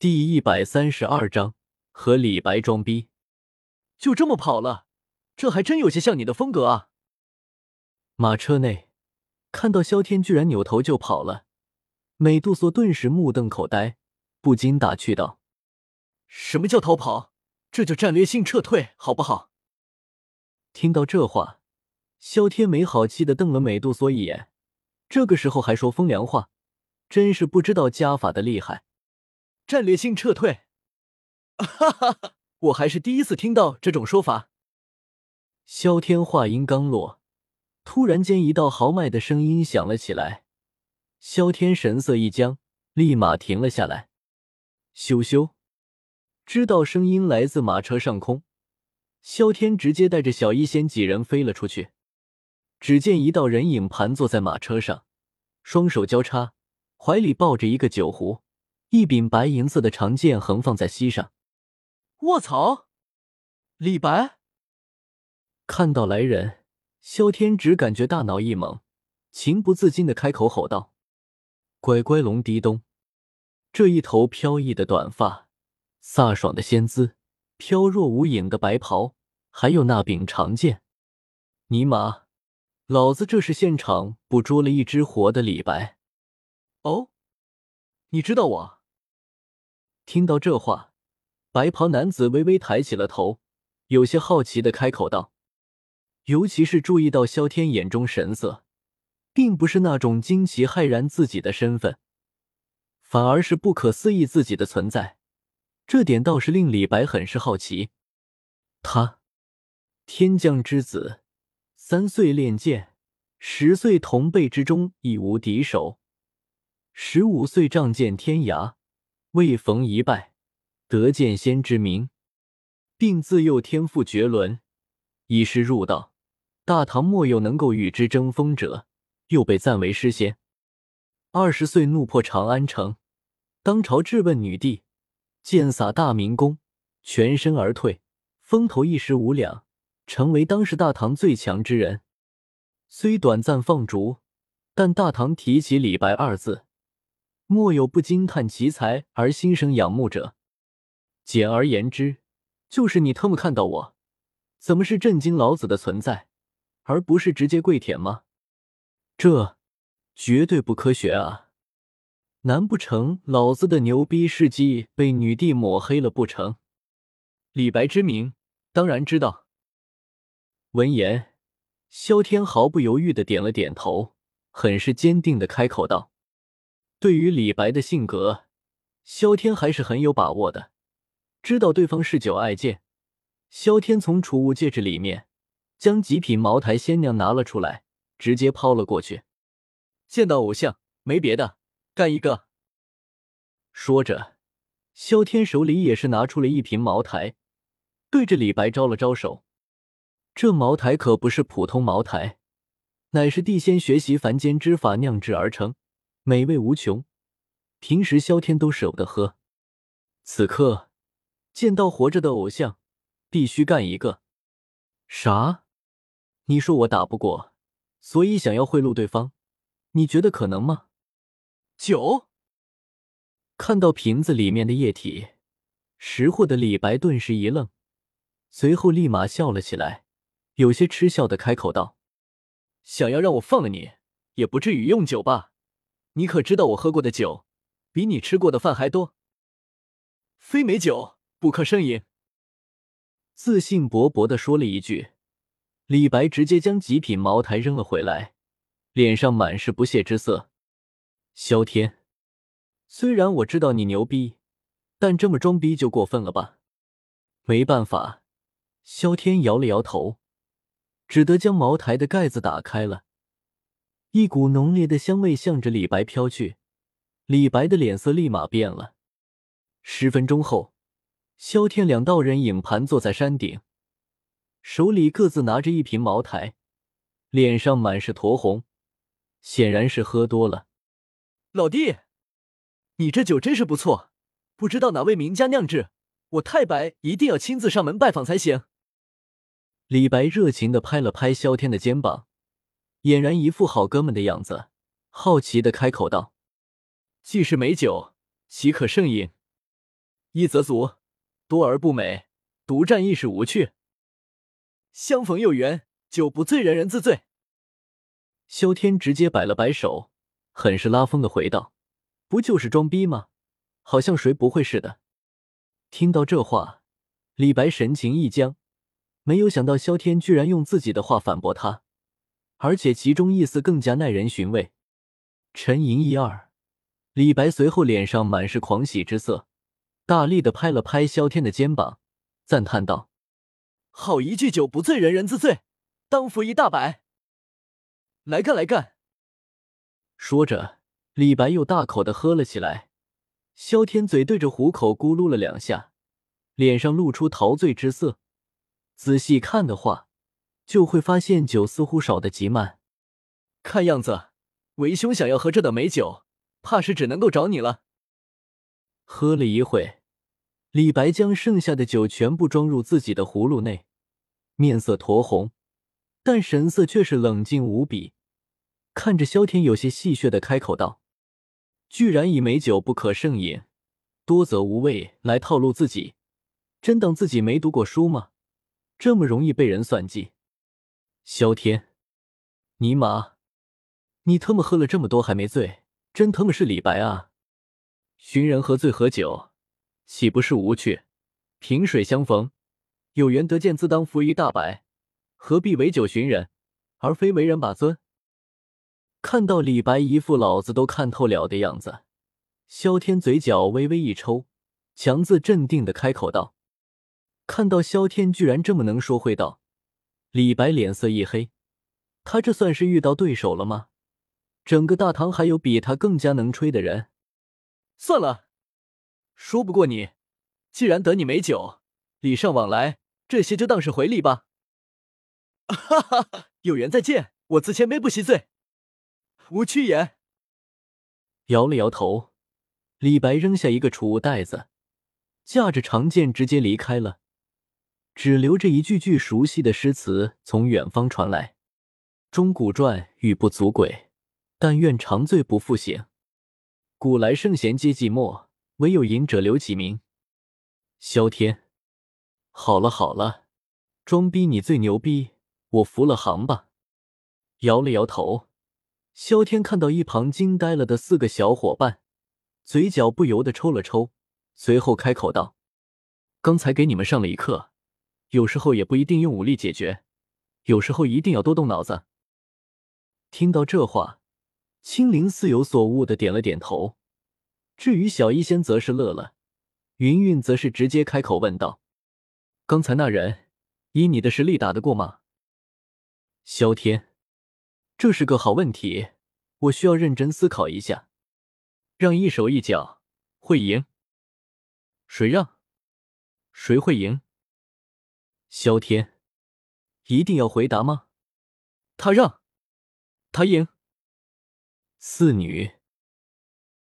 第一百三十二章和李白装逼，就这么跑了，这还真有些像你的风格啊！马车内看到萧天居然扭头就跑了，美杜莎顿时目瞪口呆，不禁打趣道：“什么叫逃跑？这就战略性撤退，好不好？”听到这话，萧天没好气的瞪了美杜莎一眼，这个时候还说风凉话，真是不知道家法的厉害。战略性撤退，哈哈哈！我还是第一次听到这种说法。萧天话音刚落，突然间一道豪迈的声音响了起来。萧天神色一僵，立马停了下来。羞羞，知道声音来自马车上空，萧天直接带着小医仙几人飞了出去。只见一道人影盘坐在马车上，双手交叉，怀里抱着一个酒壶。一柄白银色的长剑横放在膝上，卧槽！李白看到来人，萧天只感觉大脑一懵，情不自禁的开口吼道：“乖乖龙狄东！”这一头飘逸的短发，飒爽的仙姿，飘若无影的白袍，还有那柄长剑，尼玛，老子这是现场捕捉了一只活的李白！哦，你知道我？听到这话，白袍男子微微抬起了头，有些好奇的开口道：“尤其是注意到萧天眼中神色，并不是那种惊奇骇然自己的身份，反而是不可思议自己的存在。这点倒是令李白很是好奇。他，天降之子，三岁练剑，十岁同辈之中已无敌手，十五岁仗剑天涯。”未逢一败，得见仙之名，并自幼天赋绝伦，以诗入道。大唐末有能够与之争锋者，又被赞为诗仙。二十岁怒破长安城，当朝质问女帝，剑洒大明宫，全身而退，风头一时无两，成为当时大唐最强之人。虽短暂放逐，但大唐提起李白二字。莫有不惊叹奇才而心生仰慕者。简而言之，就是你特么看到我，怎么是震惊老子的存在，而不是直接跪舔吗？这绝对不科学啊！难不成老子的牛逼事迹被女帝抹黑了不成？李白之名，当然知道。闻言，萧天毫不犹豫的点了点头，很是坚定的开口道。对于李白的性格，萧天还是很有把握的。知道对方嗜酒爱剑，萧天从储物戒指里面将极品茅台仙酿拿了出来，直接抛了过去。见到偶像，没别的，干一个。说着，萧天手里也是拿出了一瓶茅台，对着李白招了招手。这茅台可不是普通茅台，乃是地仙学习凡间之法酿制而成。美味无穷，平时萧天都舍不得喝。此刻见到活着的偶像，必须干一个。啥？你说我打不过，所以想要贿赂对方？你觉得可能吗？酒。看到瓶子里面的液体，识货的李白顿时一愣，随后立马笑了起来，有些嗤笑的开口道：“想要让我放了你，也不至于用酒吧？”你可知道我喝过的酒，比你吃过的饭还多。非美酒不可胜饮。自信勃勃的说了一句，李白直接将极品茅台扔了回来，脸上满是不屑之色。萧天，虽然我知道你牛逼，但这么装逼就过分了吧？没办法，萧天摇了摇头，只得将茅台的盖子打开了。一股浓烈的香味向着李白飘去，李白的脸色立马变了。十分钟后，萧天两道人影盘坐在山顶，手里各自拿着一瓶茅台，脸上满是酡红，显然是喝多了。老弟，你这酒真是不错，不知道哪位名家酿制，我太白一定要亲自上门拜访才行。李白热情的拍了拍萧天的肩膀。俨然一副好哥们的样子，好奇的开口道：“既是美酒，岂可胜饮？”一则足，多而不美；独占亦是无趣。相逢有缘，酒不醉人人自醉。萧天直接摆了摆手，很是拉风的回道：“不就是装逼吗？好像谁不会似的。”听到这话，李白神情一僵，没有想到萧天居然用自己的话反驳他，而且其中意思更加耐人寻味。沉吟一二，李白随后脸上满是狂喜之色，大力的拍了拍萧天的肩膀，赞叹道。好一句酒不醉人人自醉，当扶一大摆。来干来干！说着，李白又大口的喝了起来。萧天嘴对着虎口咕噜了两下，脸上露出陶醉之色。仔细看的话，就会发现酒似乎少的极慢。看样子，为兄想要喝这等美酒，怕是只能够找你了。喝了一会，李白将剩下的酒全部装入自己的葫芦内。面色酡红，但神色却是冷静无比。看着萧天，有些戏谑的开口道：“居然以美酒不可胜饮，多则无味来套路自己，真当自己没读过书吗？这么容易被人算计？”萧天，尼玛，你他妈喝了这么多还没醉，真他妈是李白啊！寻人喝醉喝酒，岂不是无趣？萍水相逢。有缘得见，自当扶一大白，何必为酒寻人，而非为人把尊？看到李白一副老子都看透了的样子，萧天嘴角微微一抽，强自镇定的开口道：“看到萧天居然这么能说会道，李白脸色一黑，他这算是遇到对手了吗？整个大唐还有比他更加能吹的人？算了，说不过你，既然得你美酒，礼尚往来。”这些就当是回礼吧。哈哈，有缘再见，我自谦卑不惜醉。无趣也。摇了摇头，李白扔下一个储物袋子，驾着长剑直接离开了，只留着一句句熟悉的诗词从远方传来：“钟鼓馔，玉不足贵，但愿长醉不复醒。古来圣贤皆寂寞，唯有饮者留其名。”萧天。好了好了，装逼你最牛逼，我服了行吧。摇了摇头，萧天看到一旁惊呆了的四个小伙伴，嘴角不由得抽了抽，随后开口道：“刚才给你们上了一课，有时候也不一定用武力解决，有时候一定要多动脑子。”听到这话，青灵似有所悟的点了点头。至于小医仙，则是乐了，云云则是直接开口问道。刚才那人，以你的实力打得过吗？萧天，这是个好问题，我需要认真思考一下。让一手一脚会赢？谁让？谁会赢？萧天，一定要回答吗？他让，他赢。四女。